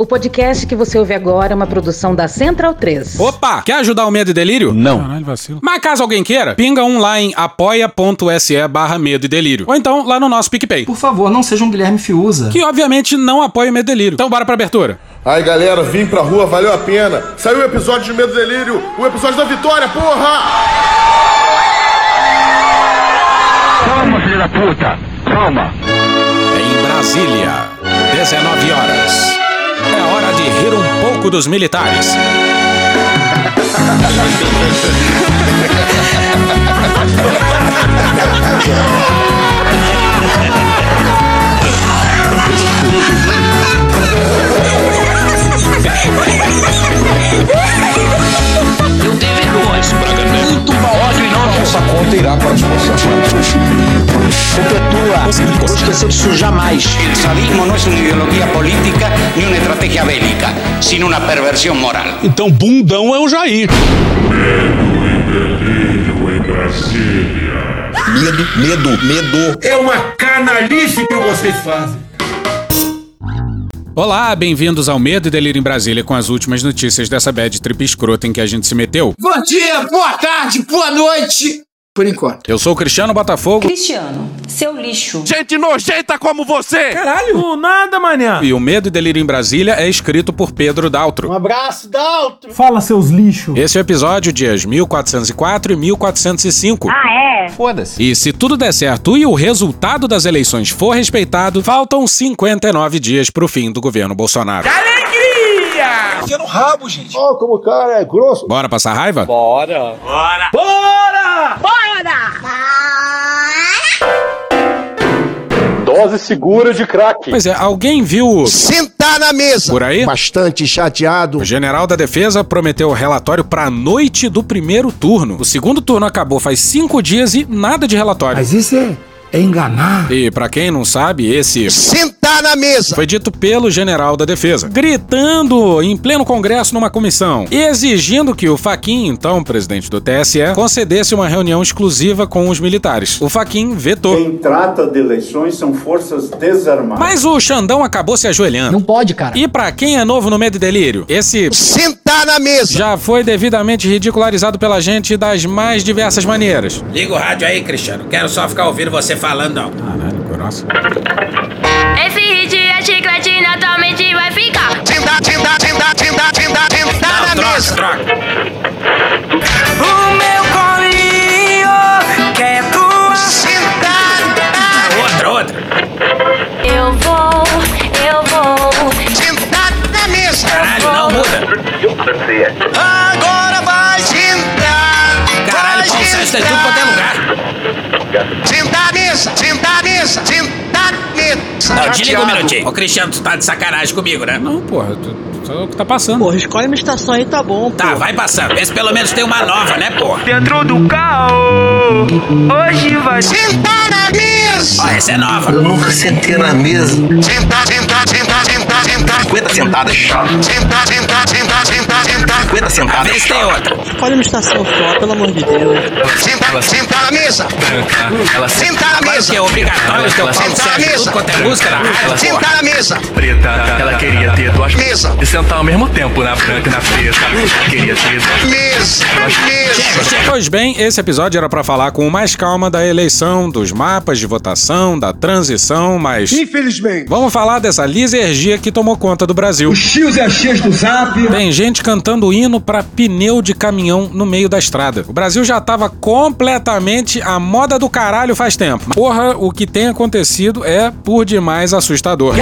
O podcast que você ouve agora é uma produção da Central 3. Opa! Quer ajudar o Medo e Delírio? Não. Caralho, vacilo. Mas caso alguém queira, pinga um lá em apoia.se barra Medo e Delírio. Ou então lá no nosso PicPay. Por favor, não seja um Guilherme Fiuza. Que obviamente não apoia o Medo e Delírio. Então bora pra abertura. Aí galera, vim pra rua, valeu a pena. Saiu o episódio de Medo e Delírio, o episódio da vitória, porra! Calma, filho da puta! Calma! Em Brasília, 19 horas. É hora de rir um pouco dos militares. Eu tenho vergonha. Muito bom. Ódio enorme. Essa conta irá para as forças Perpetua. Não esquecer isso jamais. El sadismo no es una ideología política ni una estrategia bélica, sino una perversión moral. Então, bundão é o Jair. Medo, medo, medo. É uma canalice que vocês fazem. Olá, bem-vindos ao Medo e Delírio em Brasília com as últimas notícias dessa bad trip escrota em que a gente se meteu. Bom dia, boa tarde, boa noite. Por enquanto. Eu sou o Cristiano Botafogo Cristiano, seu lixo. Gente nojenta como você! Caralho. nada, manhã. e o Medo e Delírio em Brasília é escrito por Pedro Daltro. abraço, Daltro. Fala, seus lixos. Esse é o episódio dias 1404 e 1405. Ah, é? Foda-se. E se tudo der certo e o resultado das eleições for respeitado, faltam 59 dias pro fim do governo Bolsonaro. Enfia no rabo, gente. Ó, como o cara é grosso. Bora passar raiva? Dose segura de crack. Pois é, alguém viu Sentar na mesa. por aí? Bastante chateado. O general da defesa prometeu o relatório pra noite do primeiro turno. O segundo turno acabou faz cinco dias e nada de relatório. isso é, é enganar. E pra quem não sabe, esse Sentar na mesa. foi dito pelo general da defesa, gritando em pleno congresso numa comissão, exigindo que o Faquin, então presidente do TSE, concedesse uma reunião exclusiva com os militares. O Faquin vetou. Quem trata de eleições são forças desarmadas. Mas o Xandão acabou se ajoelhando. Não pode, cara. E pra quem é novo no Medo e Delírio, esse Sentar na mesa. já foi devidamente ridicularizado pela gente das mais diversas maneiras. Liga o rádio aí, Cristiano. Quero só ficar ouvindo você falando, não. Caralho, grossa. Esse hit é chiclete, naturalmente vai ficar. Sentar, sentar, sentar, sentar, Não, te liga um minutinho. Ô, Cristiano, tu tá de sacanagem comigo, né? Não, porra, tu, tu, é o que tá passando. Porra, escolhe uma estação aí, tá bom. Tá, vai passando. Vê se pelo menos tem uma nova, né, porra? Dentro do carro. Hoje vai Sentar na mesa. Ó, essa é nova. nunca sentei na mesa. Sentar, sentar, sentar, sentar, sentar. 50 sentadas. Sentar, sentar, sentar, sentar, sentar. 50 Vê sentadas. se tem outra. Escolhe uma estação só, pelo amor de Deus. Sentar, sentar na mesa. Sentar na Agora mesa. que é obrigatório ter o Sentar na mesa. tudo quanto é música na. Sentar na mesa. Preta, ela queria ter duas Mesa. e sentar ao mesmo tempo na branca e na preta. Queria ter Mesa. Mesa. Chega, chega. Pois bem, esse episódio era pra falar com mais calma da eleição, dos mapas de votação, da transição, mas Infelizmente. vamos falar dessa lisergia que tomou conta do Brasil. X e a X do zap. Tem gente cantando hino pra pneu de caminhão no meio da estrada. O Brasil já tava completamente a moda do caralho faz tempo. Porra, o que tem acontecido é por demais assustador.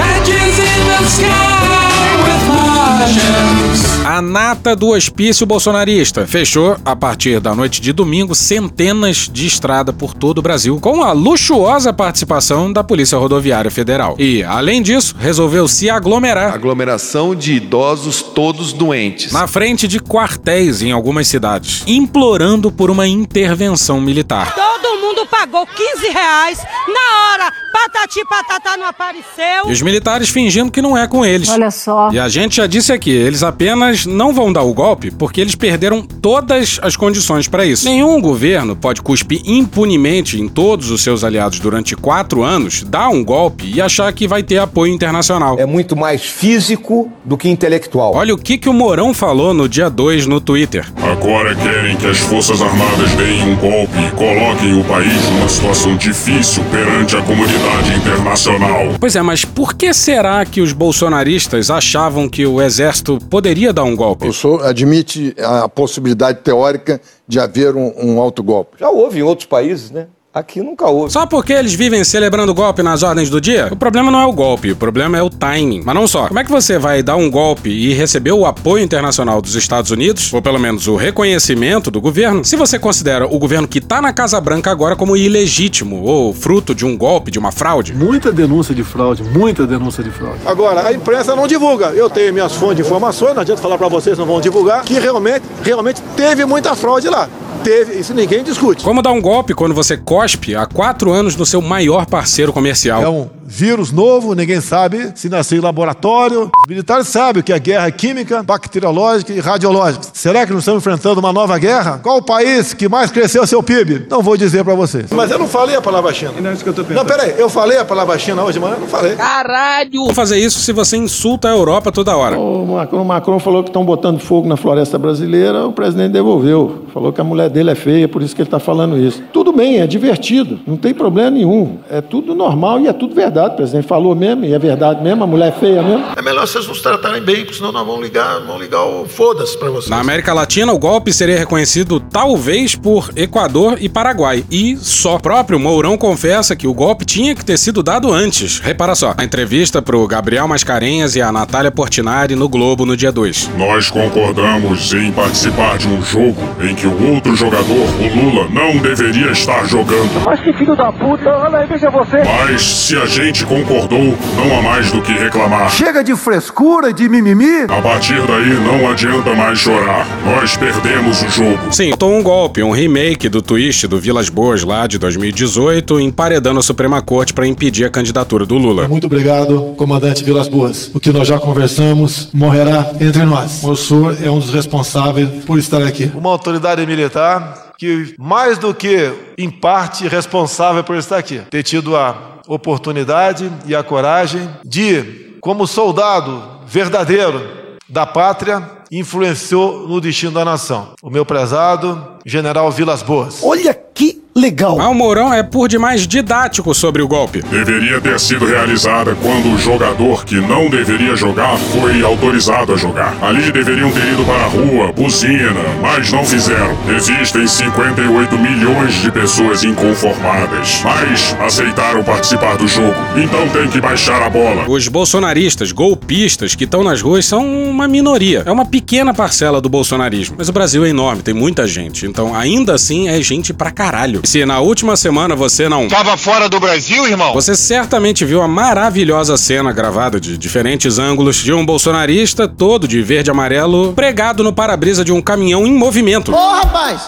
A nata do hospício bolsonarista fechou, a partir da noite de domingo, centenas de estrada por todo o Brasil, com a luxuosa participação da Polícia Rodoviária Federal. E, além disso, resolveu se aglomerar Aglomeração de idosos todos doentes. na frente de quartéis em algumas cidades, implorando por uma intervenção militar. Todo mundo mundo pagou 15 reais. Na hora, patati patatá não apareceu. E os militares fingindo que não é com eles. Olha só. E a gente já disse aqui, eles apenas não vão dar o golpe porque eles perderam todas as condições para isso. Nenhum governo pode cuspir impunemente em todos os seus aliados durante quatro anos, dar um golpe e achar que vai ter apoio internacional. É muito mais físico do que intelectual. Olha o que, que o Mourão falou no dia 2 no Twitter. Agora querem que as Forças Armadas deem um golpe e coloquem o país numa situação difícil perante a comunidade internacional. Pois é, mas por que será que os bolsonaristas achavam que o exército poderia dar um golpe? O senhor admite a possibilidade teórica de haver um, um autogolpe? Já houve em outros países, né? Aqui nunca houve. Só porque eles vivem celebrando golpe nas ordens do dia? O problema não é o golpe, o problema é o timing. Mas não só. Como é que você vai dar um golpe e receber o apoio internacional dos Estados Unidos, ou pelo menos o reconhecimento do governo, se você considera o governo que tá na Casa Branca agora como ilegítimo ou fruto de um golpe, de uma fraude? Muita denúncia de fraude, muita denúncia de fraude. Agora, a imprensa não divulga. Eu tenho minhas fontes de informações, não adianta falar para vocês, não vão divulgar, que realmente, realmente teve muita fraude lá teve, isso ninguém discute. Como dar um golpe quando você cospe há quatro anos no seu maior parceiro comercial? É um vírus novo, ninguém sabe se nasceu em laboratório. Os militares sabem o que é guerra química, bacteriológica e radiológica. Será que não estamos enfrentando uma nova guerra? Qual o país que mais cresceu seu PIB? Não vou dizer para vocês. Mas eu não falei a palavra China. Não é isso que eu tô pensando. Não, peraí, eu falei a palavra China hoje, mas eu não falei. Caralho! Vou fazer isso se você insulta a Europa toda hora. O Macron, o Macron falou que estão botando fogo na floresta brasileira, o presidente devolveu. Falou que a mulher dele é feia, por isso que ele está falando isso. Tudo bem, é divertido, não tem problema nenhum. É tudo normal e é tudo verdade. O presidente falou mesmo, e é verdade mesmo, a mulher é feia mesmo. É melhor vocês nos tratarem bem, porque senão nós vamos ligar, vamos ligar o foda-se para vocês. Na América Latina, o golpe seria reconhecido talvez por Equador e Paraguai. E só. O próprio Mourão confessa que o golpe tinha que ter sido dado antes. Repara só, a entrevista pro Gabriel Mascarenhas e a Natália Portinari no Globo no dia 2. Nós concordamos em participar de um jogo em que o outro jogador, o Lula, não deveria estar jogando. Mas que filho da puta, olha aí, veja você. Mas se a gente concordou, não há mais do que reclamar. Chega de frescura e de mimimi. A partir daí não adianta mais chorar. Nós perdemos o jogo. Sim, tô um golpe, um remake do twist do Vilas Boas lá de 2018, emparedando a Suprema Corte para impedir a candidatura do Lula. Muito obrigado, comandante Vilas Boas. O que nós já conversamos morrerá entre nós. O senhor é um dos responsáveis por estar aqui. Uma autoridade militar que, mais do que, em parte, responsável por estar aqui, ter tido a oportunidade e a coragem de, como soldado verdadeiro da pátria, influenciou no destino da nação. O meu prezado general Vilas Boas. Olha que legal. Mas o Mourão é por demais didático sobre o golpe. Deveria ter sido realizada quando o jogador que não deveria jogar foi autorizado a jogar. Ali deveriam ter ido para a rua, buzina, mas não fizeram. Existem 58 milhões de pessoas inconformadas, mas aceitaram participar do jogo. Então tem que baixar a bola. Os bolsonaristas, golpistas que estão nas ruas são uma minoria. É uma pequena parcela do bolsonarismo. Mas o Brasil é enorme, tem muita gente. Então, ainda assim, é gente pra caralho. Se na última semana você não. Tava fora do Brasil, irmão? Você certamente viu a maravilhosa cena gravada de diferentes ângulos de um bolsonarista todo de verde e amarelo pregado no para-brisa de um caminhão em movimento. Ô, rapaz!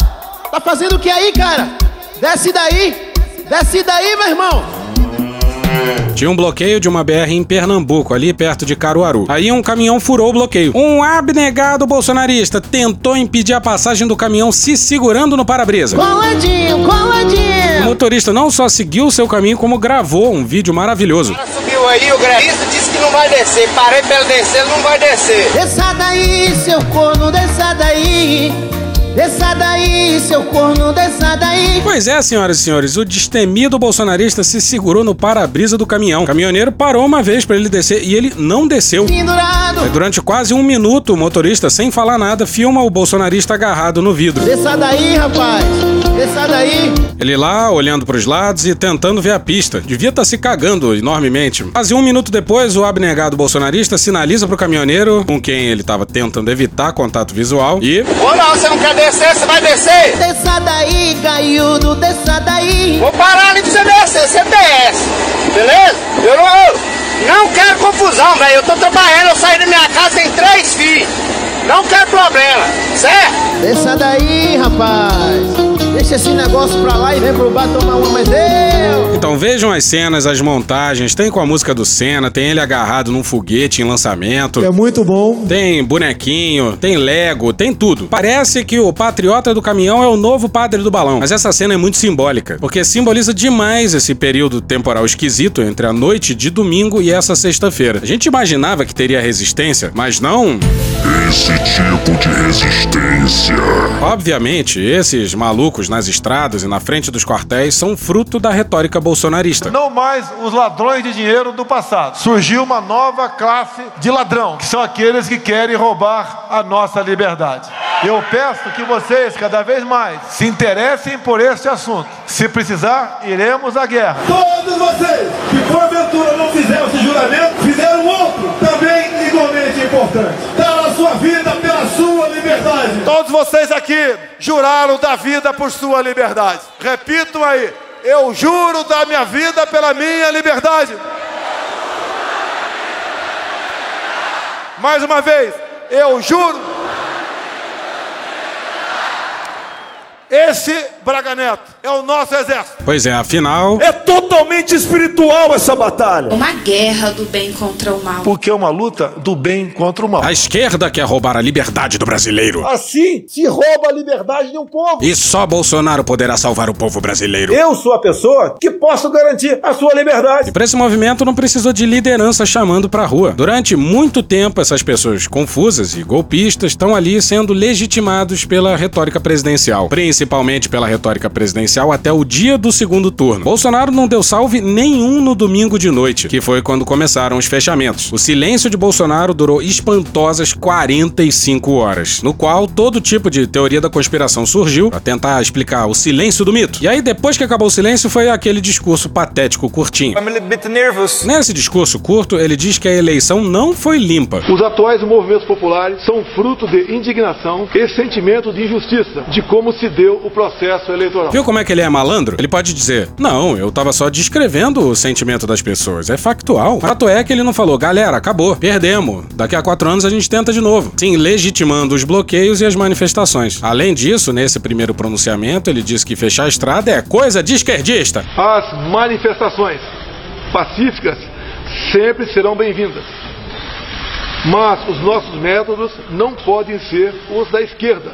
Tá fazendo o que aí, cara? Desce daí! Desce daí, meu irmão! Tinha um bloqueio de uma BR em Pernambuco, ali perto de Caruaru. Aí um caminhão furou o bloqueio. Um abnegado bolsonarista tentou impedir a passagem do caminhão se segurando no para-brisa. Coladinho, coladinho! O motorista não só seguiu seu caminho, como gravou um vídeo maravilhoso. O cara subiu aí, o grevista disse que não vai descer. Parei pra ele descer, ele não vai descer. Desça daí, seu corno, desça daí. Desça daí, seu corno, desça daí. Pois é, senhoras e senhores, o destemido bolsonarista se segurou no para-brisa do caminhão. O caminhoneiro parou uma vez para ele descer e ele não desceu. Pendurado. Aí, durante quase um minuto, o motorista, sem falar nada, filma o bolsonarista agarrado no vidro. Desça daí, rapaz. Desça daí. Ele lá, olhando pros lados e tentando ver a pista. Devia estar se cagando enormemente. Quase um minuto depois, o abnegado bolsonarista sinaliza pro caminhoneiro, com quem ele estava tentando evitar contato visual, e... Ô, não, você não quer descer, você vai descer? Desça daí, gaiudo, desça daí. Vou parar ali pra você descer, você desce. Beleza? Eu não, eu não quero confusão, velho. Eu tô trabalhando, eu saí da minha casa, tem três filhos. Não quero problema, certo? Desça daí, rapaz. Deixa esse negócio pra lá e vem pro bar tomar uma, mas eu. Então vejam as cenas, as montagens. Tem com a música do Senna, tem ele agarrado num foguete em lançamento. É muito bom. Tem bonequinho, tem Lego, tem tudo. Parece que o patriota do caminhão é o novo padre do balão. Mas essa cena é muito simbólica, porque simboliza demais esse período temporal esquisito entre a noite de domingo e essa sexta-feira. A gente imaginava que teria resistência, mas não. Esse tipo de resistência. Obviamente, esses malucos nas estradas e na frente dos quartéis são fruto da retórica bolsonarista. Não mais os ladrões de dinheiro do passado. Surgiu uma nova classe de ladrão, que são aqueles que querem roubar a nossa liberdade. Eu peço que vocês, cada vez mais, se interessem por este assunto. Se precisar, iremos à guerra. Todos vocês que porventura não fizeram esse juramento, fizeram outro também igualmente importante. A sua vida pela sua liberdade. Todos vocês aqui juraram da vida por sua liberdade. Repito aí, eu juro da minha vida pela minha liberdade. Mais uma vez, eu juro. Esse Braga Neto é o nosso exército. Pois é, afinal. É totalmente espiritual essa batalha. Uma guerra do bem contra o mal. Porque é uma luta do bem contra o mal. A esquerda quer roubar a liberdade do brasileiro. Assim se rouba a liberdade de um povo. E só Bolsonaro poderá salvar o povo brasileiro. Eu sou a pessoa que posso garantir a sua liberdade. E para esse movimento não precisou de liderança chamando pra rua. Durante muito tempo, essas pessoas confusas e golpistas estão ali sendo legitimados pela retórica presidencial, principalmente pela retórica presidencial até o dia do segundo turno. Bolsonaro não deu salve nenhum no domingo de noite, que foi quando começaram os fechamentos. O silêncio de Bolsonaro durou espantosas 45 horas, no qual todo tipo de teoria da conspiração surgiu para tentar explicar o silêncio do mito. E aí, depois que acabou o silêncio, foi aquele discurso patético curtinho. I'm a little bit nervous. Nesse discurso curto, ele diz que a eleição não foi limpa. Os atuais movimentos populares são fruto de indignação e sentimento de injustiça de como se deu o processo eleitoral. Viu como é que ele é malandro? Ele pode dizer: Não, eu tava só descrevendo o sentimento das pessoas. É factual. Fato é que ele não falou, galera, acabou, perdemos. Daqui a quatro anos a gente tenta de novo. Sim, legitimando os bloqueios e as manifestações. Além disso, nesse primeiro pronunciamento, ele disse que fechar a estrada é coisa de esquerdista. As manifestações pacíficas sempre serão bem-vindas. Mas os nossos métodos não podem ser os da esquerda,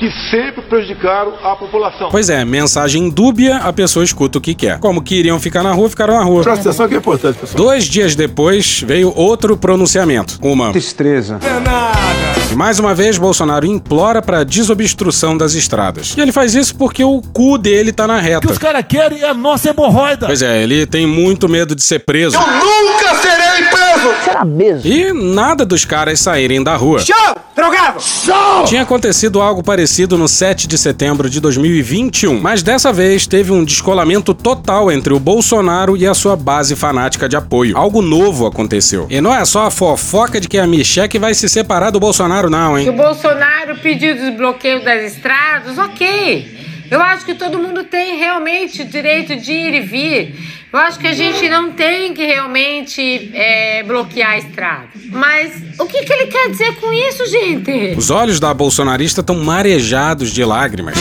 que sempre prejudicaram a população. Pois é, mensagem dúbia, a pessoa escuta o que quer. Como que iriam ficar na rua, ficaram na rua. Presta atenção que é importante, pessoal. Dois dias depois, veio outro pronunciamento. Uma. Tristeza. E mais uma vez, Bolsonaro implora para desobstrução das estradas. E ele faz isso porque o cu dele tá na O que reta. os caras querem é a nossa hemorroida. Pois é, ele tem muito medo de ser preso. Eu nunca serei preso. Será mesmo? E nada dos caras saírem da rua. Show! Drogado! Show! Tinha acontecido algo parecido no 7 de setembro de 2021, mas dessa vez teve um descolamento total entre o Bolsonaro e a sua base fanática de apoio. Algo novo aconteceu. E não é só a fofoca de que a Michelle vai se separar do Bolsonaro, não, Se o hein? Bolsonaro pediu desbloqueio das estradas, ok. Eu acho que todo mundo tem realmente o direito de ir e vir. Eu acho que a gente não tem que realmente é, bloquear a estrada. Mas o que, que ele quer dizer com isso, gente? Os olhos da bolsonarista estão marejados de lágrimas.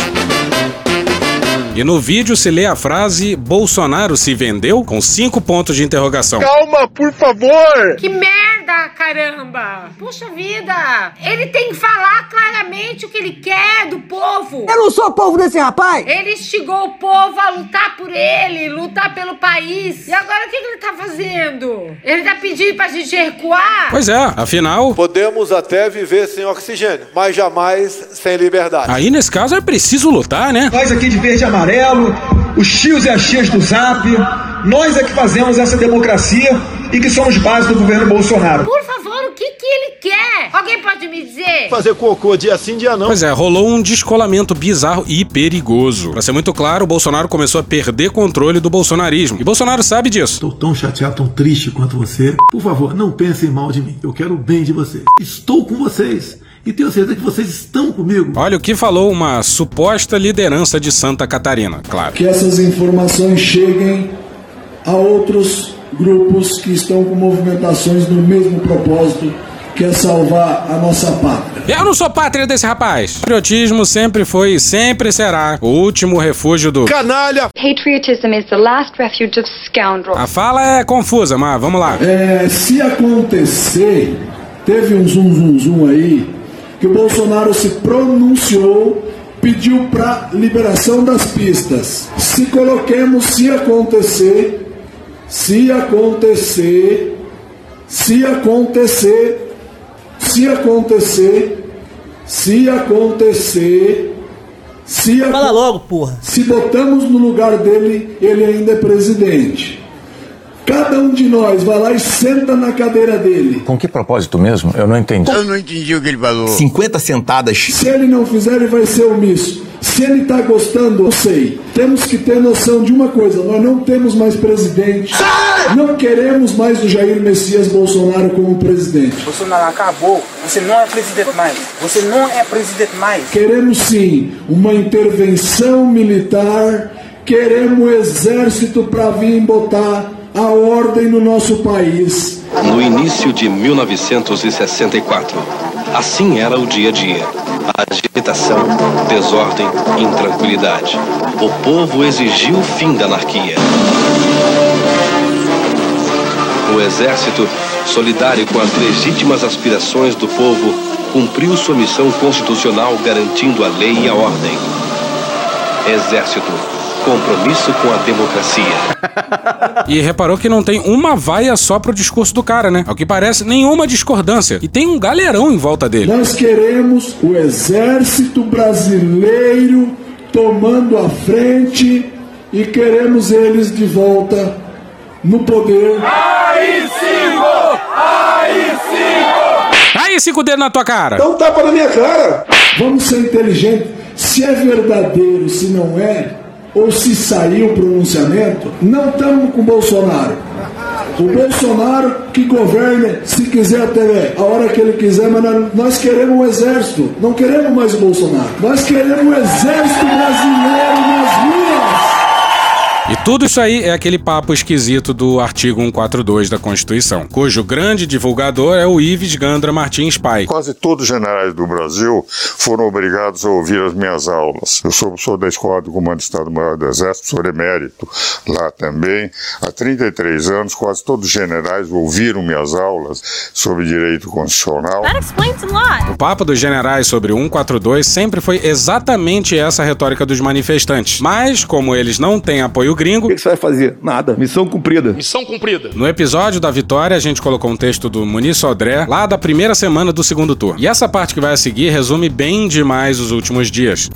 E no vídeo se lê a frase Bolsonaro se vendeu com cinco pontos de interrogação. Calma, por favor. Que merda, caramba! Puxa vida! Ele tem que falar claramente o que ele quer do povo. Eu não sou povo desse rapaz. Ele instigou o povo a lutar por ele, lutar pelo país. E agora o que, que ele tá fazendo? Ele tá pedindo pra gente recuar? Pois é, afinal. Podemos até viver sem oxigênio, mas jamais sem liberdade. Aí nesse caso é preciso lutar, né? Nós aqui de verde e amarelo, os tios e as tias do Zap, nós é que fazemos essa democracia e que somos base do governo Bolsonaro. Por favor, o que, que ele quer? Alguém pode me dizer? Fazer cocô dia sim, dia não. Pois é, rolou um descolamento bizarro e perigoso. Pra ser muito claro, o Bolsonaro começou a perder controle do bolsonarismo. E Bolsonaro sabe disso. Estou tão chateado, tão triste quanto você. Por favor, não pensem mal de mim. Eu quero o bem de vocês. Estou com vocês. E tenho certeza que vocês estão comigo. Olha o que falou uma suposta liderança de Santa Catarina, claro. Que essas informações cheguem a outros grupos que estão com movimentações no mesmo propósito que é salvar a nossa pátria. Eu não sou pátria desse rapaz. O patriotismo sempre foi e sempre será o último refúgio do canalha. Patriotism is the last refuge of scoundrels. A fala é confusa, mas vamos lá. É, se acontecer, teve um zum zum zum aí, que o Bolsonaro se pronunciou, pediu para liberação das pistas. Se coloquemos, se acontecer, se acontecer, se acontecer, se acontecer, se acontecer, se aco Fala logo, porra. Se botamos no lugar dele, ele ainda é presidente. Cada um de nós vai lá e senta na cadeira dele. Com que propósito mesmo? Eu não entendi. Eu não entendi o que ele falou. 50 sentadas. Se ele não fizer, ele vai ser omisso. Se ele está gostando, eu sei. Temos que ter noção de uma coisa: nós não temos mais presidente. Não queremos mais o Jair Messias Bolsonaro como presidente. Bolsonaro acabou. Você não é presidente mais. Você não é presidente mais. Queremos sim uma intervenção militar. Queremos o exército para vir botar a ordem no nosso país. No início de 1964, assim era o dia a dia. Agitação, desordem, intranquilidade. O povo exigiu o fim da anarquia. O exército, solidário com as legítimas aspirações do povo, cumpriu sua missão constitucional garantindo a lei e a ordem. Exército, compromisso com a democracia. E reparou que não tem uma vaia só pro discurso do cara, né? Ao que parece, nenhuma discordância. E tem um galerão em volta dele. Nós queremos o exército brasileiro tomando a frente e queremos eles de volta no poder. AI-5! AI-5! Aí, cinco dedos na tua cara. Um tapa na minha cara. Vamos ser inteligentes. Se é verdadeiro, se não é, ou se saiu o pronunciamento, não estamos com o Bolsonaro. O Bolsonaro que governe, se quiser até a hora que ele quiser, mas nós, queremos o exército, não queremos mais o Bolsonaro. Nós queremos o exército brasileiro nas ruas. E tudo isso aí é aquele papo esquisito do artigo 142 da Constituição, cujo grande divulgador é o Ives Gandra Martins Pai. Quase todos os generais do Brasil foram obrigados a ouvir as minhas aulas. Eu sou professor da Escola do Comando do Estado-Maior do Exército, sou emérito lá também. Há 33 anos, quase todos os generais ouviram minhas aulas sobre direito constitucional. O papo dos generais sobre o 142 sempre foi exatamente essa retórica dos manifestantes. Mas, como eles não têm apoio gringo. O que você vai fazer? Nada. Missão cumprida. Missão cumprida. No episódio da vitória, a gente colocou um texto do Muniz Sodré, lá da primeira semana do segundo turno. E essa parte que vai a seguir resume bem demais os últimos dias.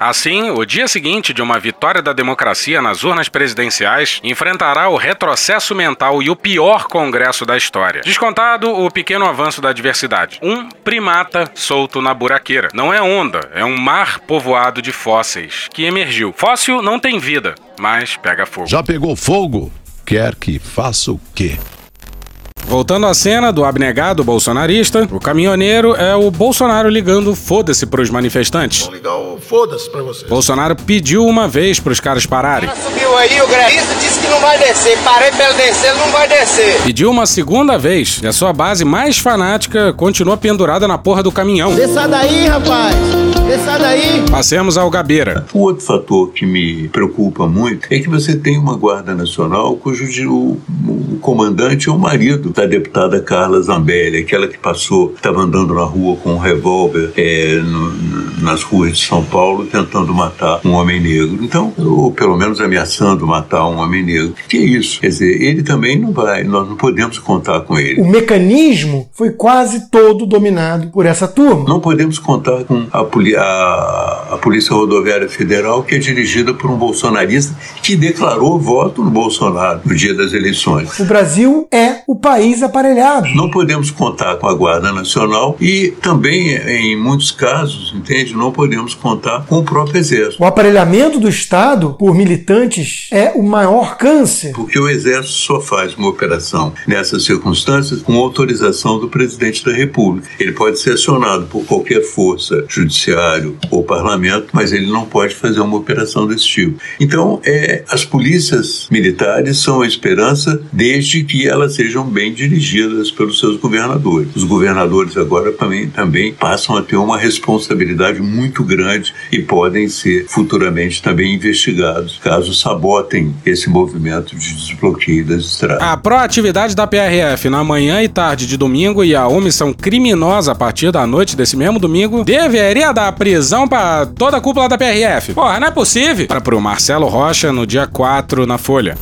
Assim, o dia seguinte de uma vitória da democracia nas urnas presidenciais enfrentará o retrocesso mental e o pior congresso da história. Descontado o pequeno avanço da diversidade. Um primata solto na buraqueira. Não é onda, é um mar povoado de fósseis que emergiu. Fóssil não tem vida, mas pega fogo. Já pegou fogo? Quer que faça o quê? Voltando à cena do abnegado bolsonarista, o caminhoneiro é o Bolsonaro ligando foda-se pros manifestantes. Vou ligar o foda-se pra você. Bolsonaro pediu uma vez pros caras pararem. Subiu aí, o grevista disse que não vai descer. Parei pra ele descer, ele não vai descer. Pediu uma segunda vez e a sua base mais fanática continua pendurada na porra do caminhão. Desça daí, rapaz! Desça daí! Passemos ao Gabeira. O outro fator que me preocupa muito é que você tem uma Guarda Nacional cujo o, o comandante é o marido da deputada Carla Zambelli, aquela que passou, estava andando na rua com um revólver é, no, nas ruas de São Paulo tentando matar um homem negro. Então, ou pelo menos ameaçando matar um homem negro. Que é isso? Quer dizer, ele também não vai, nós não podemos contar com ele. O mecanismo foi quase todo dominado por essa turma. Não podemos contar com a, poli a, a Polícia Rodoviária Federal, que é dirigida por um bolsonarista que declarou voto no Bolsonaro no dia das eleições. O Brasil é o país aparelhado. Não podemos contar com a Guarda Nacional e também, em muitos casos, entende? não podemos contar com o próprio Exército. O aparelhamento do Estado por militantes é o maior câncer. Porque o Exército só faz uma operação nessas circunstâncias com autorização do presidente da República. Ele pode ser acionado por qualquer força, judiciário ou parlamento, mas ele não pode fazer uma operação desse tipo. Então, é, as polícias militares são a esperança desde que elas sejam bem dirigidas pelos seus governadores. Os governadores agora também, também passam a ter uma responsabilidade muito grande e podem ser futuramente também investigados caso sabotem esse movimento de desbloqueio das estradas. A proatividade da PRF na manhã e tarde de domingo e a omissão criminosa a partir da noite desse mesmo domingo deveria dar prisão para toda a cúpula da PRF. Porra, não é possível. Para pro Marcelo Rocha no dia 4 na Folha.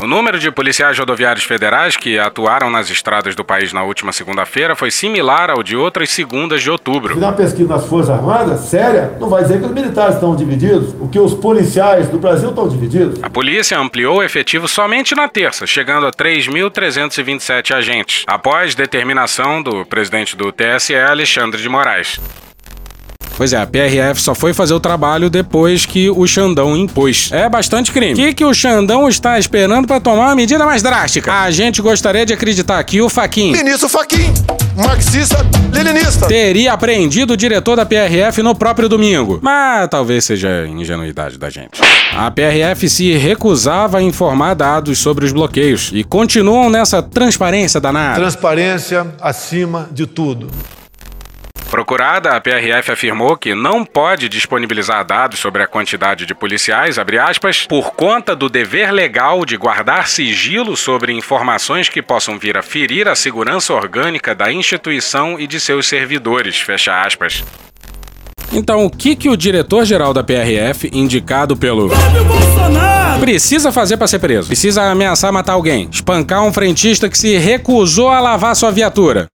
O número de policiais rodoviários federais que atuaram nas estradas do país na última segunda-feira foi similar ao de outras segundas de outubro. Se uma pesquisa nas Forças Armadas, séria, não vai dizer que os militares estão divididos, o que os policiais do Brasil estão divididos. A polícia ampliou o efetivo somente na terça, chegando a 3.327 agentes, após determinação do presidente do TSE, Alexandre de Moraes. Pois é, a PRF só foi fazer o trabalho depois que o Xandão impôs. É bastante crime. O que, que o Xandão está esperando para tomar uma medida mais drástica? A gente gostaria de acreditar que o Faquin. Ministro Faquin, marxista, leninista. Teria apreendido o diretor da PRF no próprio domingo. Mas talvez seja ingenuidade da gente. A PRF se recusava a informar dados sobre os bloqueios e continuam nessa transparência danada. Transparência acima de tudo. Procurada, a PRF afirmou que não pode disponibilizar dados sobre a quantidade de policiais, aspas, por conta do dever legal de guardar sigilo sobre informações que possam vir a ferir a segurança orgânica da instituição e de seus servidores, fecha aspas. Então, o que, que o diretor-geral da PRF, indicado pelo. Precisa fazer para ser preso? Precisa ameaçar matar alguém? Espancar um frentista que se recusou a lavar sua viatura?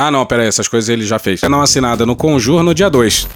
Ah, não, peraí, essas coisas ele já fez. Não assinada no Conjur no dia 2.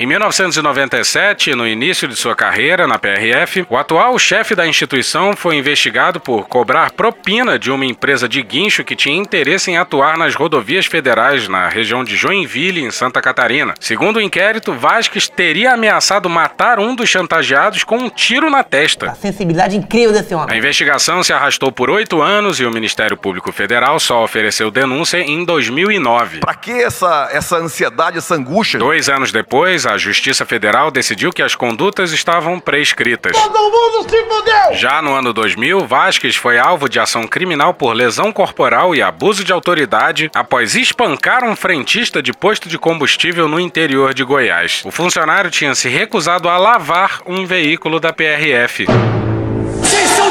Em 1997, no início de sua carreira na PRF, o atual chefe da instituição foi investigado por cobrar propina de uma empresa de guincho que tinha interesse em atuar nas rodovias federais na região de Joinville, em Santa Catarina. Segundo o inquérito, Vasques teria ameaçado matar um dos chantageados com um tiro na testa. A sensibilidade incrível desse homem. A investigação se arrastou por oito anos e o Ministério Público Federal só ofereceu denúncia em 2009. Pra que essa, essa ansiedade, essa angústia? Dois anos depois, a Justiça Federal decidiu que as condutas estavam prescritas. Todo mundo se fudeu! Já no ano 2000, Vasques foi alvo de ação criminal por lesão corporal e abuso de autoridade após espancar um frentista de posto de combustível no interior de Goiás. O funcionário tinha se recusado a lavar um veículo da PRF.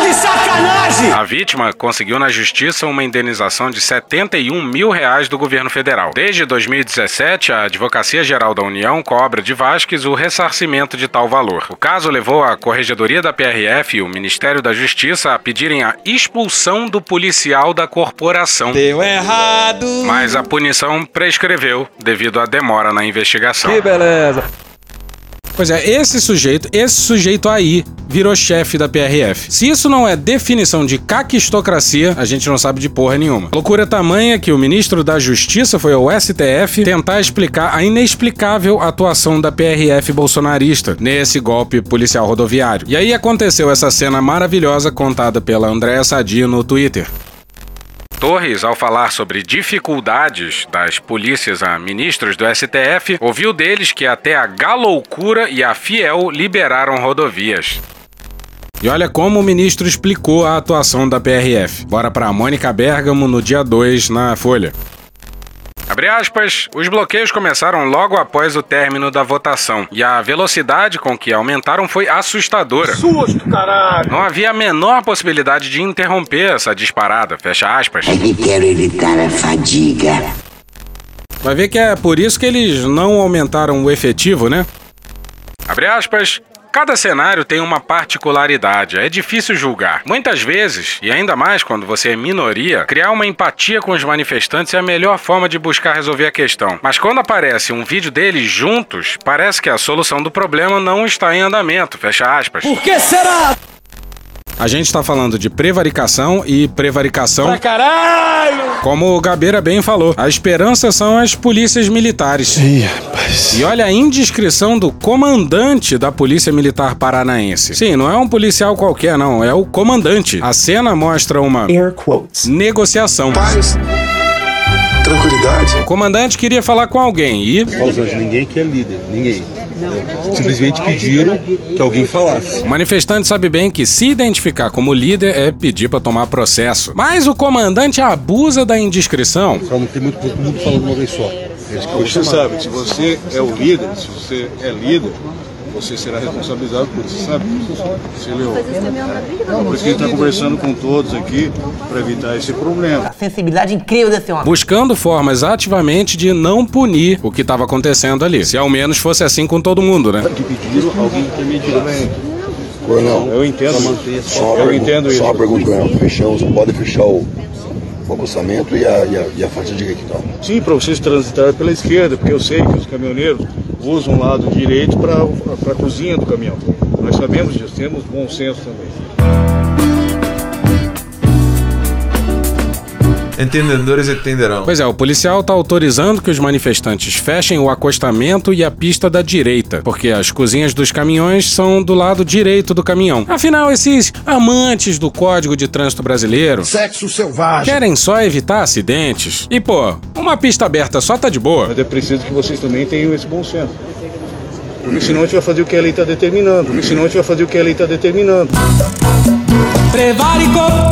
De sacanagem! A vítima conseguiu na justiça uma indenização de 71 mil reais do governo federal. Desde 2017, a Advocacia Geral da União cobra de Vasques o ressarcimento de tal valor. O caso levou a Corregedoria da PRF e o Ministério da Justiça a pedirem a expulsão do policial da corporação. Deu errado! Mas a punição prescreveu devido à demora na investigação. Que beleza! Pois é, esse sujeito, esse sujeito aí, virou chefe da PRF. Se isso não é definição de caquistocracia, a gente não sabe de porra nenhuma. Loucura tamanha que o ministro da Justiça foi ao STF tentar explicar a inexplicável atuação da PRF bolsonarista nesse golpe policial rodoviário. E aí aconteceu essa cena maravilhosa contada pela Andréa Sadi no Twitter. Torres, ao falar sobre dificuldades das polícias a ministros do STF, ouviu deles que até a Galoucura e a Fiel liberaram rodovias. E olha como o ministro explicou a atuação da PRF. Bora para Mônica Bergamo no dia 2 na Folha. Abre aspas, os bloqueios começaram logo após o término da votação e a velocidade com que aumentaram foi assustadora. Susto, caralho! Não havia a menor possibilidade de interromper essa disparada, fecha aspas. É que quero evitar a fadiga. Vai ver que é por isso que eles não aumentaram o efetivo, né? Abre aspas. Cada cenário tem uma particularidade, é difícil julgar. Muitas vezes, e ainda mais quando você é minoria, criar uma empatia com os manifestantes é a melhor forma de buscar resolver a questão. Mas quando aparece um vídeo deles juntos, parece que a solução do problema não está em andamento, fecha aspas. Por que será? A gente tá falando de prevaricação e prevaricação. Pra caralho! Como o Gabeira bem falou, a esperança são as polícias militares. Ih, rapaz. E olha a indiscrição do comandante da Polícia Militar Paranaense. Sim, não é um policial qualquer, não, é o comandante. A cena mostra uma negociação. Paz. Tranquilidade. O comandante queria falar com alguém e. Ninguém que é líder, ninguém. Simplesmente pediram que alguém falasse. O manifestante sabe bem que se identificar como líder é pedir pra tomar processo. Mas o comandante abusa da indiscrição. Só não tem muito todo mundo falando uma vez só. Você sabe, se você é o líder, se você é líder, você será responsabilizado por isso, sabe? Você leu. Por isso que a gente está conversando com todos aqui para evitar esse problema. A sensibilidade incrível desse homem. Buscando formas ativamente de não punir o que estava acontecendo ali. Se ao menos fosse assim com todo mundo, né? Que pediram alguém intermediário. Coronel, Eu entendo. Só uma Eu pergunta- entendo isso. Só uma pergunta, Coronel. Fechamos, pode fechar o, o acostamento e a, e a, e a faixa direita, então. Sim, para vocês transitarem pela esquerda, porque eu sei que os caminhoneiros usam o lado direito para a cozinha do caminhão. Nós sabemos disso, temos bom senso também. Entendedores entenderão. Pois é, o policial tá autorizando que os manifestantes fechem o acostamento e a pista da direita, porque as cozinhas dos caminhões são do lado direito do caminhão. Afinal, esses amantes do Código de Trânsito Brasileiro Sexo selvagem. querem só evitar acidentes. E pô, uma pista aberta só tá de boa. Mas é preciso que vocês também tenham esse bom senso. Porque senão a gente vai fazer o que a lei está determinando. Porque senão a gente vai fazer o que a lei está determinando.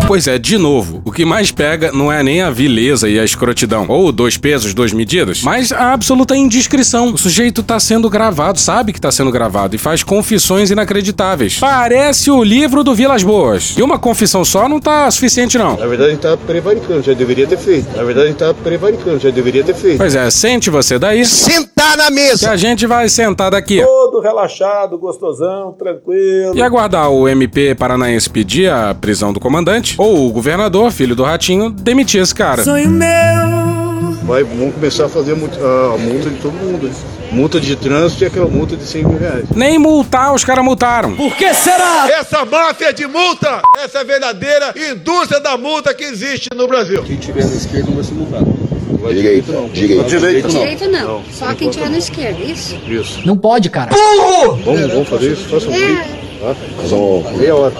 Pois é, de novo, o que mais pega não é nem a vileza e a escrotidão, ou dois pesos, duas medidas, mas a absoluta indiscrição. O sujeito tá sendo gravado, sabe que tá sendo gravado e faz confissões inacreditáveis. Parece o livro do Vilas Boas. E uma confissão só não tá suficiente, não. Na verdade a gente está prevaricando, já deveria ter feito. Na verdade a gente está prevaricando, já deveria ter feito. Pois é, sente você daí. Sentar na Que mesa. a gente vai sentar daqui. Todo relaxado, gostosão, tranquilo. E aguardar o MP paranaense pedir a prisão do comandante, ou o governador, filho do Ratinho, demitir esse cara. Vai, vamos começar a fazer a multa, a multa de todo mundo. Multa de trânsito e aquela multa de 100 mil reais. Nem multar, os caras multaram. Por que será? Essa máfia de multa, essa é verdadeira indústria da multa que existe no Brasil. Quem tiver na esquerda não vai ser multado. Direito, não. direito. Direito não. Direito não. Não, Só quem tiver na esquerda, isso? Isso. Não pode, cara. Vamos, vamos fazer isso? Faça um vídeo. Tá? Nós vamos- Meia hora.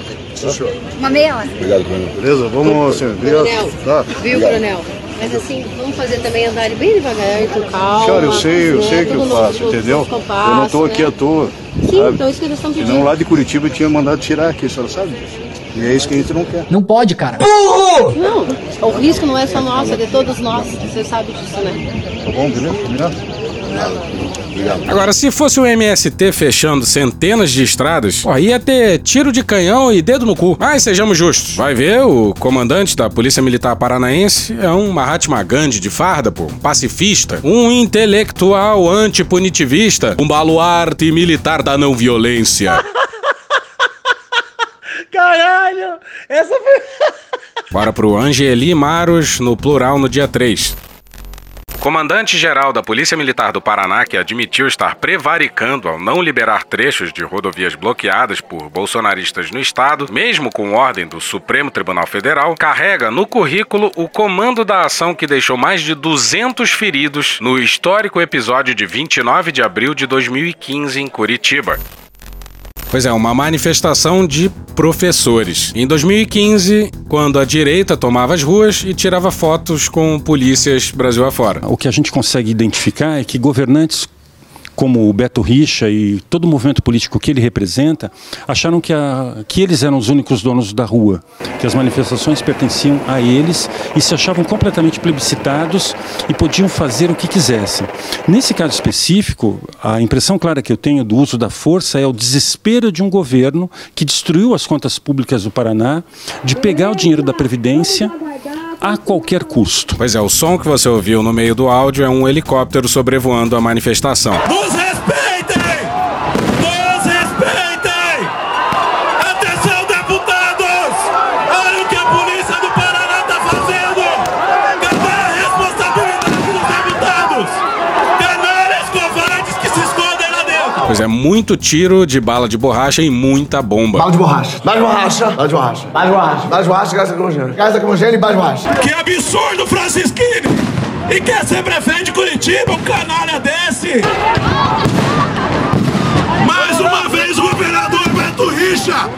Uma meia hora. Obrigado, Coronel. Beleza? Vamos, senhor. Obrigado. Coronel. Tá? Viu, coronel? Mas assim, vamos fazer também andar bem devagar, com calma. Senhora, eu sei, eu né? sei que eu faço, entendeu? nos compassos, Eu não tô aqui né? à toa. Sim, sabe? então isso que eles estão pedindo. Senão lá de Curitiba eu tinha mandado tirar aqui, a senhora sabe disso. E é isso que a gente não quer. Não pode, cara. Não, o risco não é só nosso, é de todos nós. Você sabe disso, né? Tá bom, beleza? Combinado? Agora, se fosse o MST fechando centenas de estradas, pô, ia ter tiro de canhão e dedo no cu. Mas sejamos justos. Vai ver, o comandante da Polícia Militar Paranaense é um Mahatma Gandhi de farda, pô. Um pacifista. Um intelectual antipunitivista. Um baluarte militar da não violência. Caralho! Essa foi. Bora pro Angeli Maros no plural no dia 3. Comandante-geral da Polícia Militar do Paraná, que admitiu estar prevaricando ao não liberar trechos de rodovias bloqueadas por bolsonaristas no estado, mesmo com ordem do Supremo Tribunal Federal, carrega no currículo o comando da ação que deixou mais de 200 feridos no histórico episódio de 29 de abril de 2015 em Curitiba. Pois é, uma manifestação de professores. Em 2015, quando a direita tomava as ruas e tirava fotos com polícias Brasil afora. O que a gente consegue identificar é que governantes como o Beto Richa e todo o movimento político que ele representa, acharam que, a, que eles eram os únicos donos da rua, que as manifestações pertenciam a eles e se achavam completamente plebiscitados e podiam fazer o que quisessem. Nesse caso específico, a impressão clara que eu tenho do uso da força é o desespero de um governo que destruiu as contas públicas do Paraná, de pegar o dinheiro da Previdência a qualquer custo. Pois é, o som que você ouviu no meio do áudio é um helicóptero sobrevoando a manifestação. Pois é, muito tiro de bala de borracha e muita bomba. Bala de borracha. Bala de borracha. Bala de borracha. Bala de borracha. Bala de borracha, gás lacrimogêneo. Gás lacrimogêneo e bala de borracha. Que absurdo, Francisquini! E quer ser prefeito de Curitiba, um canalha desse? Mais uma vez o governador Beto Richa!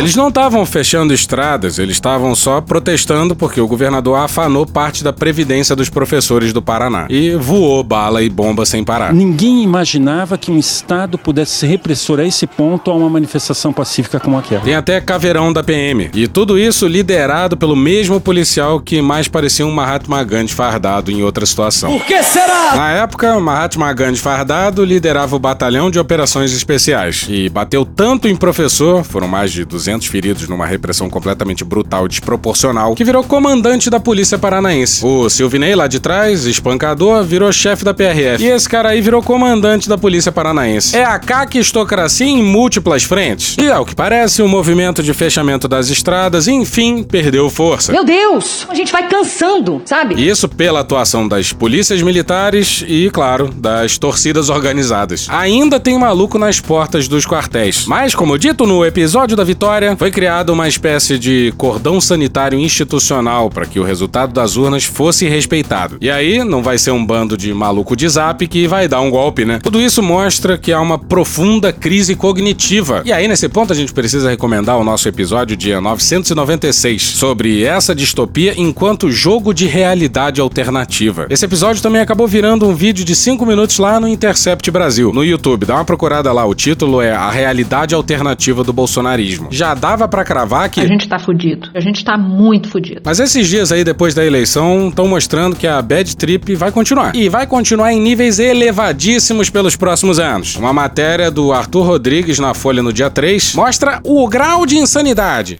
Eles não estavam fechando estradas, eles estavam só protestando porque o governador afanou parte da previdência dos professores do Paraná. E voou bala e bomba sem parar. Ninguém imaginava que um Estado pudesse ser repressor a esse ponto a uma manifestação pacífica como aquela. Tem até caveirão da PM. E tudo isso liderado pelo mesmo policial que mais parecia um Mahatma Gandhi fardado em outra situação. Por que será? Na época, Mahatma Gandhi fardado liderava o batalhão de operações especiais e bateu tanto em professor, foram mais de 200 feridos numa repressão completamente brutal e desproporcional, que virou comandante da polícia paranaense. O Silvinei lá de trás, espancador, virou chefe da PRF. E esse cara aí virou comandante da polícia paranaense. É a caquistocracia em múltiplas frentes. E ao que parece, o movimento de fechamento das estradas, enfim, perdeu força. Meu Deus, a gente vai cansando, sabe? Isso pela atuação das polícias militares e, claro, das torcidas organizadas. Ainda tem maluco nas portas dos quartéis. Mas, como dito no episódio da vitória, foi criada uma espécie de cordão sanitário institucional para que o resultado das urnas fosse respeitado. E aí, não vai ser um bando de maluco de zap que vai dar um golpe, né? Tudo isso mostra que há uma profunda crise cognitiva. E aí, nesse ponto, a gente precisa recomendar o nosso episódio dia 996 sobre essa distopia enquanto jogo de realidade alternativa. Esse episódio também acabou virando um vídeo de 5 minutos lá no Intercept Brasil, no YouTube. Dá uma procurada lá, o título é A Realidade Alternativa do Bolsonarismo. Já dava pra cravar que. A gente tá fudido. A gente tá muito fudido. Mas esses dias aí depois da eleição estão mostrando que a bad trip vai continuar. E vai continuar em níveis elevadíssimos pelos próximos anos. Uma matéria do Arthur Rodrigues na Folha no dia 3 mostra o grau de insanidade.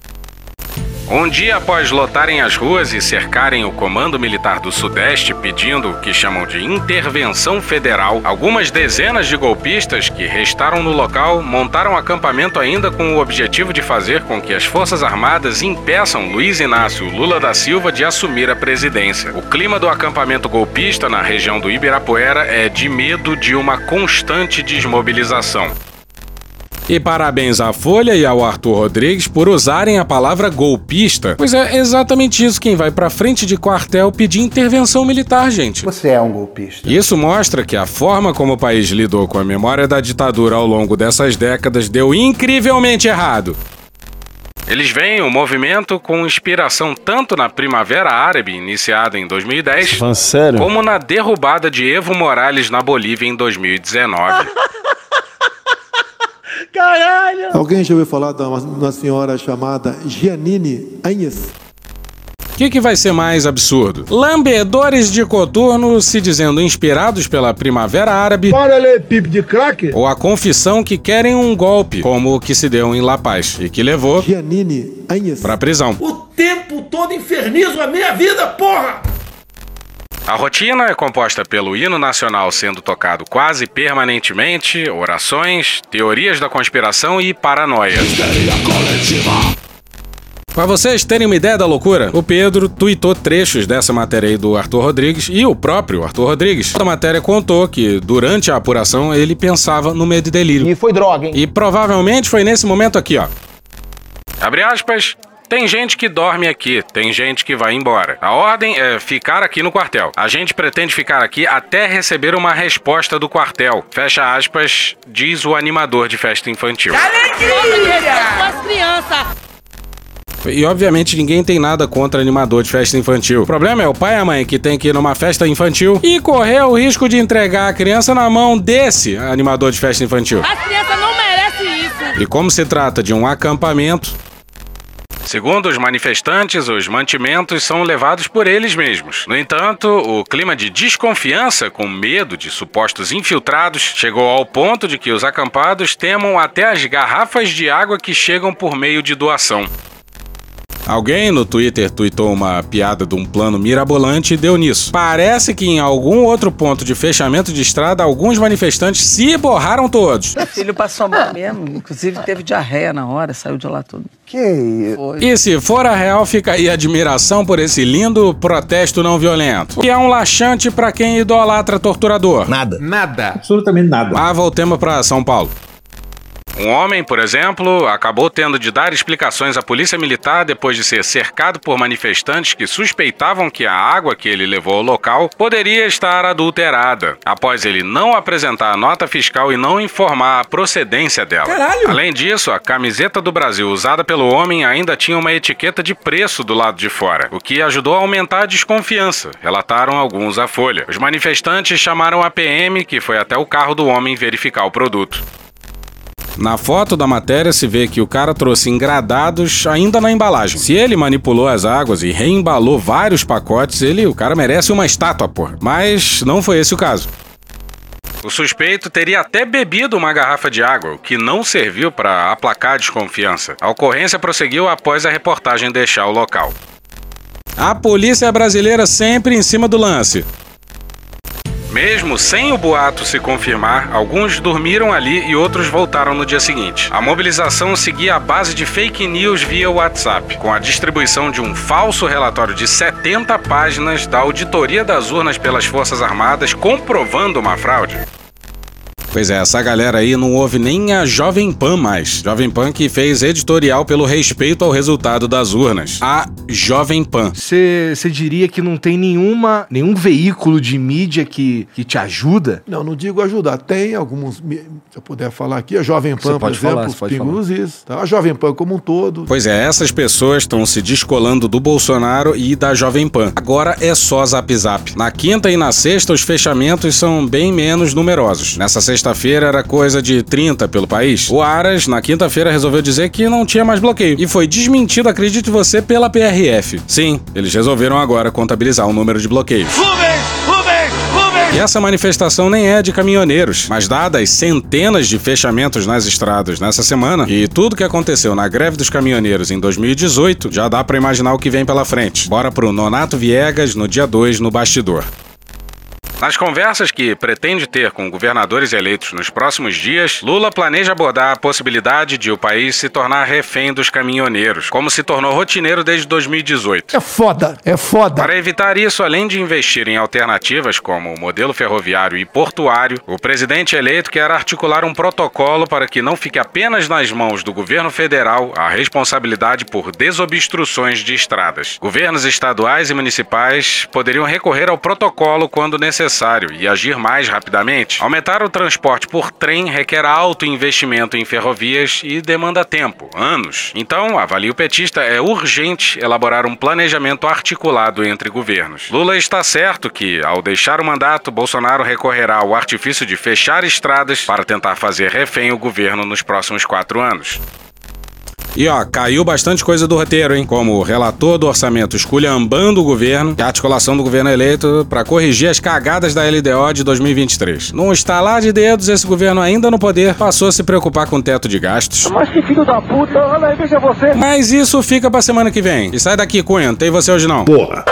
Um dia após lotarem as ruas e cercarem o Comando Militar do Sudeste pedindo o que chamam de intervenção federal, algumas dezenas de golpistas que restaram no local montaram acampamento ainda com o objetivo de fazer com que as Forças Armadas impeçam Luiz Inácio Lula da Silva de assumir a presidência. O clima do acampamento golpista na região do Ibirapuera é de medo de uma constante desmobilização. E parabéns à Folha e ao Arthur Rodrigues por usarem a palavra golpista, pois é exatamente isso quem vai pra frente de quartel pedir intervenção militar, gente. Você é um golpista. Isso mostra que a forma como o país lidou com a memória da ditadura ao longo dessas décadas deu incrivelmente errado. Eles veem o movimento com inspiração tanto na Primavera Árabe, iniciada em 2010, sério? como na derrubada de Evo Morales na Bolívia em 2019. Caralho! Alguém já ouviu falar de uma, uma senhora chamada Giannini Agnes? O que, que vai ser mais absurdo? Lambedores de coturno se dizendo inspirados pela Primavera Árabe. Bora ler pipe de crack? Ou a confissão que querem um golpe, como o que se deu em La Paz e que levou Giannini Agnes. pra prisão. O tempo todo infernizo a minha vida, porra! A rotina é composta pelo hino nacional sendo tocado quase permanentemente, orações, teorias da conspiração e paranoia. Para vocês terem uma ideia da loucura, o Pedro tweetou trechos dessa matéria aí do Arthur Rodrigues e o próprio Arthur Rodrigues. A matéria contou que, durante a apuração, ele pensava no medo e delírio. E foi droga, hein? E provavelmente foi nesse momento aqui, ó. Abre aspas. Tem gente que dorme aqui, tem gente que vai embora. A ordem é ficar aqui no quartel. A gente pretende ficar aqui até receber uma resposta do quartel. Fecha aspas, diz o animador de festa infantil. Crianças. E obviamente ninguém tem nada contra animador de festa infantil. O problema é o pai e a mãe que tem que ir numa festa infantil e correr o risco de entregar a criança na mão desse animador de festa infantil. As crianças não merecem isso. E como se trata de um acampamento, Segundo os manifestantes, os mantimentos são levados por eles mesmos. No entanto, o clima de desconfiança, com medo de supostos infiltrados, chegou ao ponto de que os acampados temam até as garrafas de água que chegam por meio de doação. Alguém no Twitter tweetou uma piada de um plano mirabolante e deu nisso. Parece que em algum outro ponto de fechamento de estrada, alguns manifestantes se borraram todos. Meu filho passou mal mesmo, inclusive teve diarreia na hora, saiu de lá tudo. Que isso? E se for a real, fica aí a admiração por esse lindo protesto não violento. Que é um laxante pra quem idolatra torturador. Nada. Nada. Absolutamente nada. Mas voltemos pra São Paulo. Um homem, por exemplo, acabou tendo de dar explicações à polícia militar depois de ser cercado por manifestantes que suspeitavam que a água que ele levou ao local poderia estar adulterada, após ele não apresentar a nota fiscal e não informar a procedência dela. Caralho! Além disso, a camiseta do Brasil usada pelo homem ainda tinha uma etiqueta de preço do lado de fora, o que ajudou a aumentar a desconfiança, relataram alguns à Folha. Os manifestantes chamaram a PM, que foi até o carro do homem verificar o produto. Na foto da matéria se vê que o cara trouxe engradados ainda na embalagem. Se ele manipulou as águas e reembalou vários pacotes, ele, o cara merece uma estátua, porra. Mas não foi esse o caso. O suspeito teria até bebido uma garrafa de água, o que não serviu para aplacar a desconfiança. A ocorrência prosseguiu após a reportagem deixar o local. A polícia brasileira sempre em cima do lance. Mesmo sem o boato se confirmar, alguns dormiram ali e outros voltaram no dia seguinte. A mobilização seguia a base de fake news via WhatsApp, com a distribuição de um falso relatório de 70 páginas da auditoria das urnas pelas Forças Armadas comprovando uma fraude. Pois é, essa galera aí não ouve nem a Jovem Pan mais. Jovem Pan que fez editorial pelo respeito ao resultado das urnas. A Jovem Pan. Você diria que não tem nenhuma, nenhum veículo de mídia que, que te ajuda? Não, não digo ajudar. Tem alguns, se eu puder falar aqui, a Jovem Pan, por pode exemplo, falar, os pode Pingos Is, tá? A Jovem Pan como um todo. Pois é, essas pessoas estão se descolando do Bolsonaro e da Jovem Pan. Agora é só Zap Zap. Na quinta e na sexta, os fechamentos são bem menos numerosos. Nessa sexta-feira era coisa de 30 pelo país. O Aras, na quinta-feira, resolveu dizer que não tinha mais bloqueio. E foi desmentido, acredite você, pela PRF. Sim, eles resolveram agora contabilizar o número de bloqueios. E essa manifestação nem é de caminhoneiros, mas dadas centenas de fechamentos nas estradas nessa semana e tudo que aconteceu na greve dos caminhoneiros em 2018, já dá pra imaginar o que vem pela frente. Bora pro Nonato Viegas no dia 2 no bastidor. Nas conversas que pretende ter com governadores eleitos nos próximos dias, Lula planeja abordar a possibilidade de o país se tornar refém dos caminhoneiros, como se tornou rotineiro desde 2018. É foda, é foda. Para evitar isso, além de investir em alternativas como o modelo ferroviário e portuário, o presidente eleito quer articular um protocolo para que não fique apenas nas mãos do governo federal a responsabilidade por desobstruções de estradas. Governos estaduais e municipais poderiam recorrer ao protocolo quando necessário e agir mais rapidamente. Aumentar o transporte por trem requer alto investimento em ferrovias e demanda tempo, anos. Então, avalia o petista, é urgente elaborar um planejamento articulado entre governos. Lula está certo que, ao deixar o mandato, Bolsonaro recorrerá ao artifício de fechar estradas para tentar fazer refém o governo nos próximos quatro anos. E ó, caiu bastante coisa do roteiro, hein? Como o relator do orçamento esculhambando o governo e a articulação do governo eleito para corrigir as cagadas da LDO de 2023. Num estalar de dedos, esse governo ainda no poder passou a se preocupar com o teto de gastos. Mas que filho da puta, olha aí, veja você. Mas isso fica pra semana que vem. E sai daqui, Cunha, não tem você hoje não. Porra.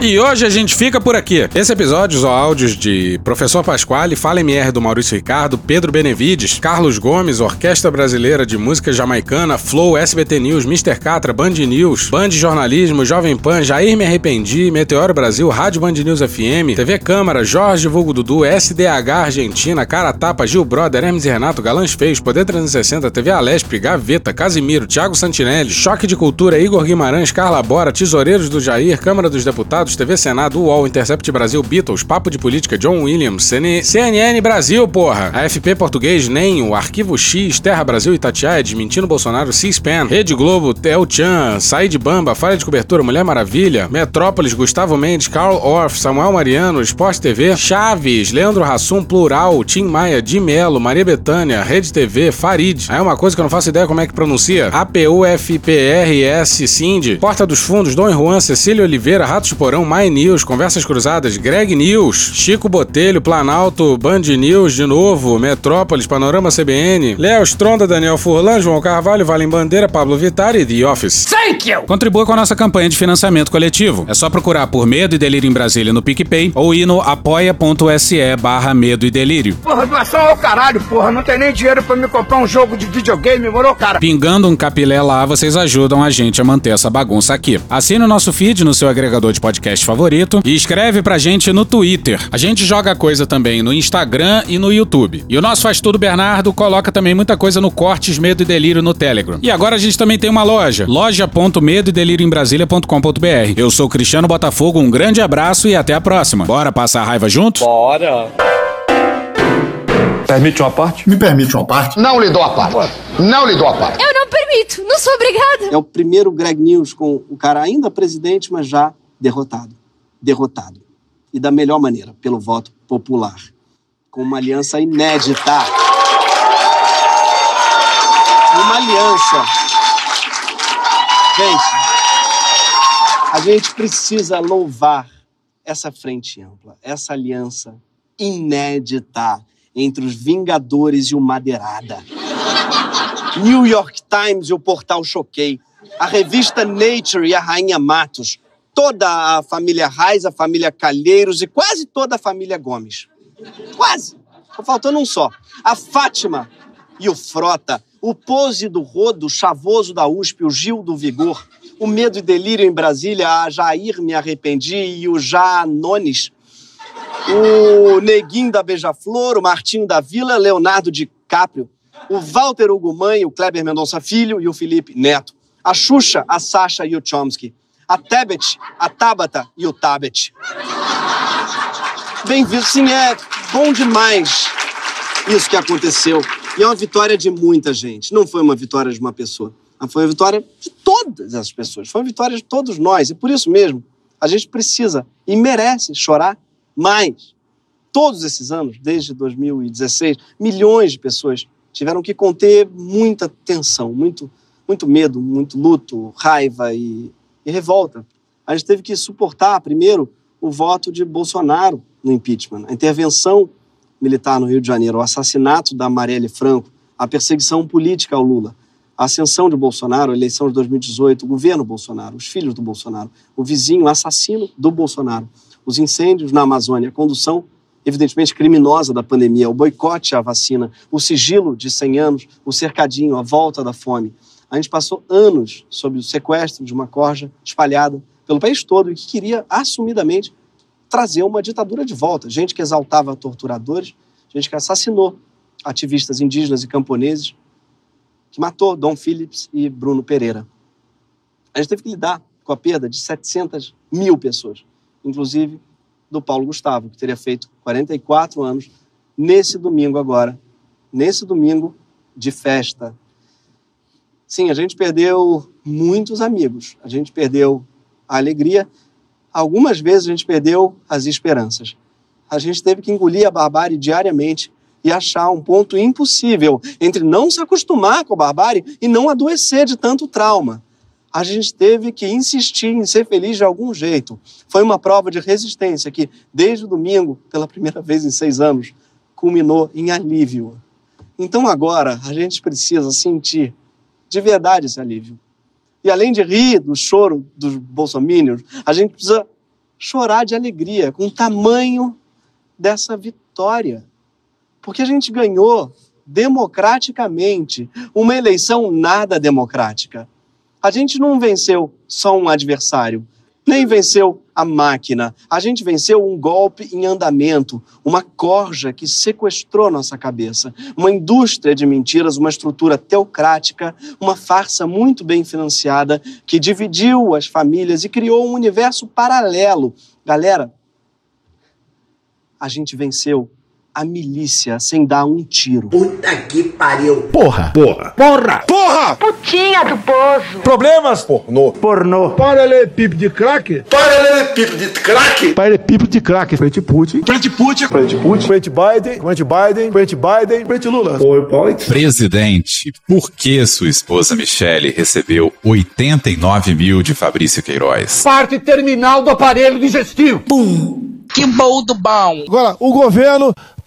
E hoje a gente fica por aqui. Esse episódio usou áudios de Professor Pasquale, Fala MR do Maurício Ricardo, Pedro Benevides, Carlos Gomes, Orquestra Brasileira de Música Jamaicana, Flow, SBT News, Mr. Catra, Band News, Band Jornalismo, Jovem Pan, Jair Me Arrependi, Meteoro Brasil, Rádio Band News FM, TV Câmara, Jorge Vulgo Dudu, SDH Argentina, Cara Tapa, Gil Brother, Hermes e Renato, Galãs Feios, Poder 360, TV Alesp, Gaveta, Casimiro, Thiago Santinelli, Choque de Cultura, Igor Guimarães, Carla Bora, Tesoureiros do Jair, Câmara dos Deputados, TV Senado, UOL, Intercept Brasil, Beatles, Papo de Política, John Williams, CN CNN Brasil, porra, AFP Português, NEM, o Arquivo X, Terra Brasil Itatiaia, Desmentindo Bolsonaro, C-SPAN, Rede Globo, El Chan, Said Bamba, Falha de Cobertura, Mulher Maravilha, Metrópolis, Gustavo Mendes, Carl Orff, Samuel Mariano, Esporte TV, Chaves, Leandro Hassum, Plural, Tim Maia, Di Melo, Maria Bethânia, Rede TV, Farid. Aí é uma coisa que eu não faço ideia como é que pronuncia. APUFPRS, Cindy, Porta dos Fundos, Dom Juan, Cecília Oliveira, Ratos de Porão, Estadão, My News, Conversas Cruzadas, Greg News, Chico Botelho, Planalto, Band News de novo, Metrópolis, Panorama CBN, Léo Stronda, Daniel Furlan, João Carvalho, Valem Bandeira, Pablo Vittar e The Office. Thank you! Contribua com a nossa campanha de financiamento coletivo. É só procurar por Medo e Delírio em Brasília no PicPay ou ir no apoia.se barra Medo e Delírio. Porra, doação ao caralho, porra. Não tem nem dinheiro pra me comprar um jogo de videogame, morou, cara? Pingando um capilé lá, vocês ajudam a gente a manter essa bagunça aqui. Assine o nosso feed no seu agregador de podcast favorito e escreve pra gente no Twitter. A gente joga coisa também no Instagram e no YouTube. E o nosso Faz Tudo Bernardo coloca também muita coisa no Cortes Medo e Delírio no Telegram. E agora a gente também tem uma loja, loja.medo e delírio em Brasília.com.br. Eu sou Cristiano Botafogo, um grande abraço e até a próxima. Bora passar a raiva juntos? Bora. Permite uma parte? Me permite uma parte? Não lhe dou a parte. Não lhe dou a parte. Eu não permito, não sou obrigada. É o primeiro Greg News com o cara ainda presidente, mas já derrotado. Derrotado. E da melhor maneira, pelo voto popular. Com uma aliança inédita. Uma aliança. Gente, a gente precisa louvar essa frente ampla, essa aliança inédita entre os Vingadores e o Madeirada. New York Times e o portal Choquei, a revista Nature e a Rainha Matos, toda a família Reis, a família Calheiros e quase toda a família Gomes. Quase. Tá faltando um só. A Fátima e o Frota, o Pose do Rodo, o Chavoso da USP, o Gil do Vigor, o Medo e Delírio em Brasília, a Jair Me Arrependi e o Janones, o Neguinho da Beija-Flor, o Martinho da Vila, Leonardo DiCaprio, o Walter Ugumãe, o Kleber Mendonça Filho e o Felipe Neto, a Xuxa, a Sasha e o Chomsky, a Tebet, a Tabata e o Tabet. Bem-vindo, sim, é bom demais isso que aconteceu. E é uma vitória de muita gente. Não foi uma vitória de uma pessoa. Foi uma vitória de todas as pessoas. Foi uma vitória de todos nós. E por isso mesmo, a gente precisa e merece chorar mais. Todos esses anos, desde 2016, milhões de pessoas tiveram que conter muita tensão, muito, muito medo, muito luto, raiva e, e revolta. A gente teve que suportar, primeiro, o voto de Bolsonaro no impeachment, a intervenção militar no Rio de Janeiro, o assassinato da Marielle Franco, a perseguição política ao Lula, a ascensão de Bolsonaro, a eleição de 2018, o governo Bolsonaro, os filhos do Bolsonaro, o vizinho assassino do Bolsonaro, os incêndios na Amazônia, a condução evidentemente criminosa da pandemia, o boicote à vacina, o sigilo de 100 anos, o cercadinho, a volta da fome. A gente passou anos sob o sequestro de uma corja espalhada pelo país todo e que queria assumidamente trazer uma ditadura de volta. Gente que exaltava torturadores, gente que assassinou ativistas indígenas e camponeses, que matou Dom Phillips e Bruno Pereira. A gente teve que lidar com a perda de 700 mil pessoas, inclusive do Paulo Gustavo, que teria feito 44 anos nesse domingo agora, nesse domingo de festa. Sim, a gente perdeu muitos amigos, a gente perdeu a alegria, algumas vezes a gente perdeu as esperanças. A gente teve que engolir a barbárie diariamente e achar um ponto impossível entre não se acostumar com a barbárie e não adoecer de tanto trauma. A gente teve que insistir em ser feliz de algum jeito. Foi uma prova de resistência que, desde o domingo, pela primeira vez em seis anos, culminou em alívio. Então agora a gente precisa sentir de verdade esse alívio. E além de rir do choro dos bolsomínios, a gente precisa chorar de alegria com o tamanho dessa vitória. Porque a gente ganhou democraticamente uma eleição nada democrática. A gente não venceu só um adversário, nem venceu a máquina. A gente venceu um golpe em andamento, uma corja que sequestrou nossa cabeça, uma indústria de mentiras, uma estrutura teocrática, uma farsa muito bem financiada que dividiu as famílias e criou um universo paralelo. Galera, a gente venceu a milícia sem dar um tiro. Puta que pariu. Porra. Porra. Porra. Porra! Putinha do poço. Problemas? Pornô. Pornô. Paralelepípedo de crack. Paralelepípedo de crack. Paralelepípedo de crack. Frente Putin. Frente Putin. Frente Putin. Frente Biden. Frente Biden. Frente Biden. Frente Lula. Oi, Paulo. Presidente, por que sua esposa Michele recebeu 89 mil de Fabrício Queiroz? Parte terminal do aparelho digestivo. Pum. Que bom do bom. Agora, o governo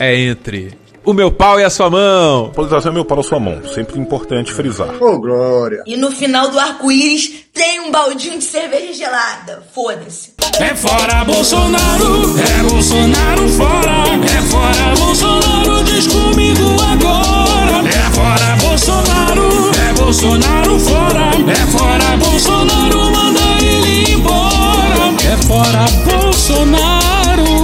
entre o meu pau e a sua mão. Polarização é meu pau na sua mão. Sempre importante frisar. Ô, oh, Glória. E no final do arco-íris tem um baldinho de cerveja gelada. Foda-se. É fora Bolsonaro, é Bolsonaro fora. É fora Bolsonaro, diz comigo agora. É fora Bolsonaro, é Bolsonaro fora. É fora Bolsonaro, manda ele embora. É fora Bolsonaro,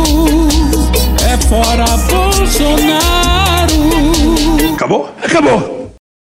é fora Bolsonaro. Acabou? Acabou.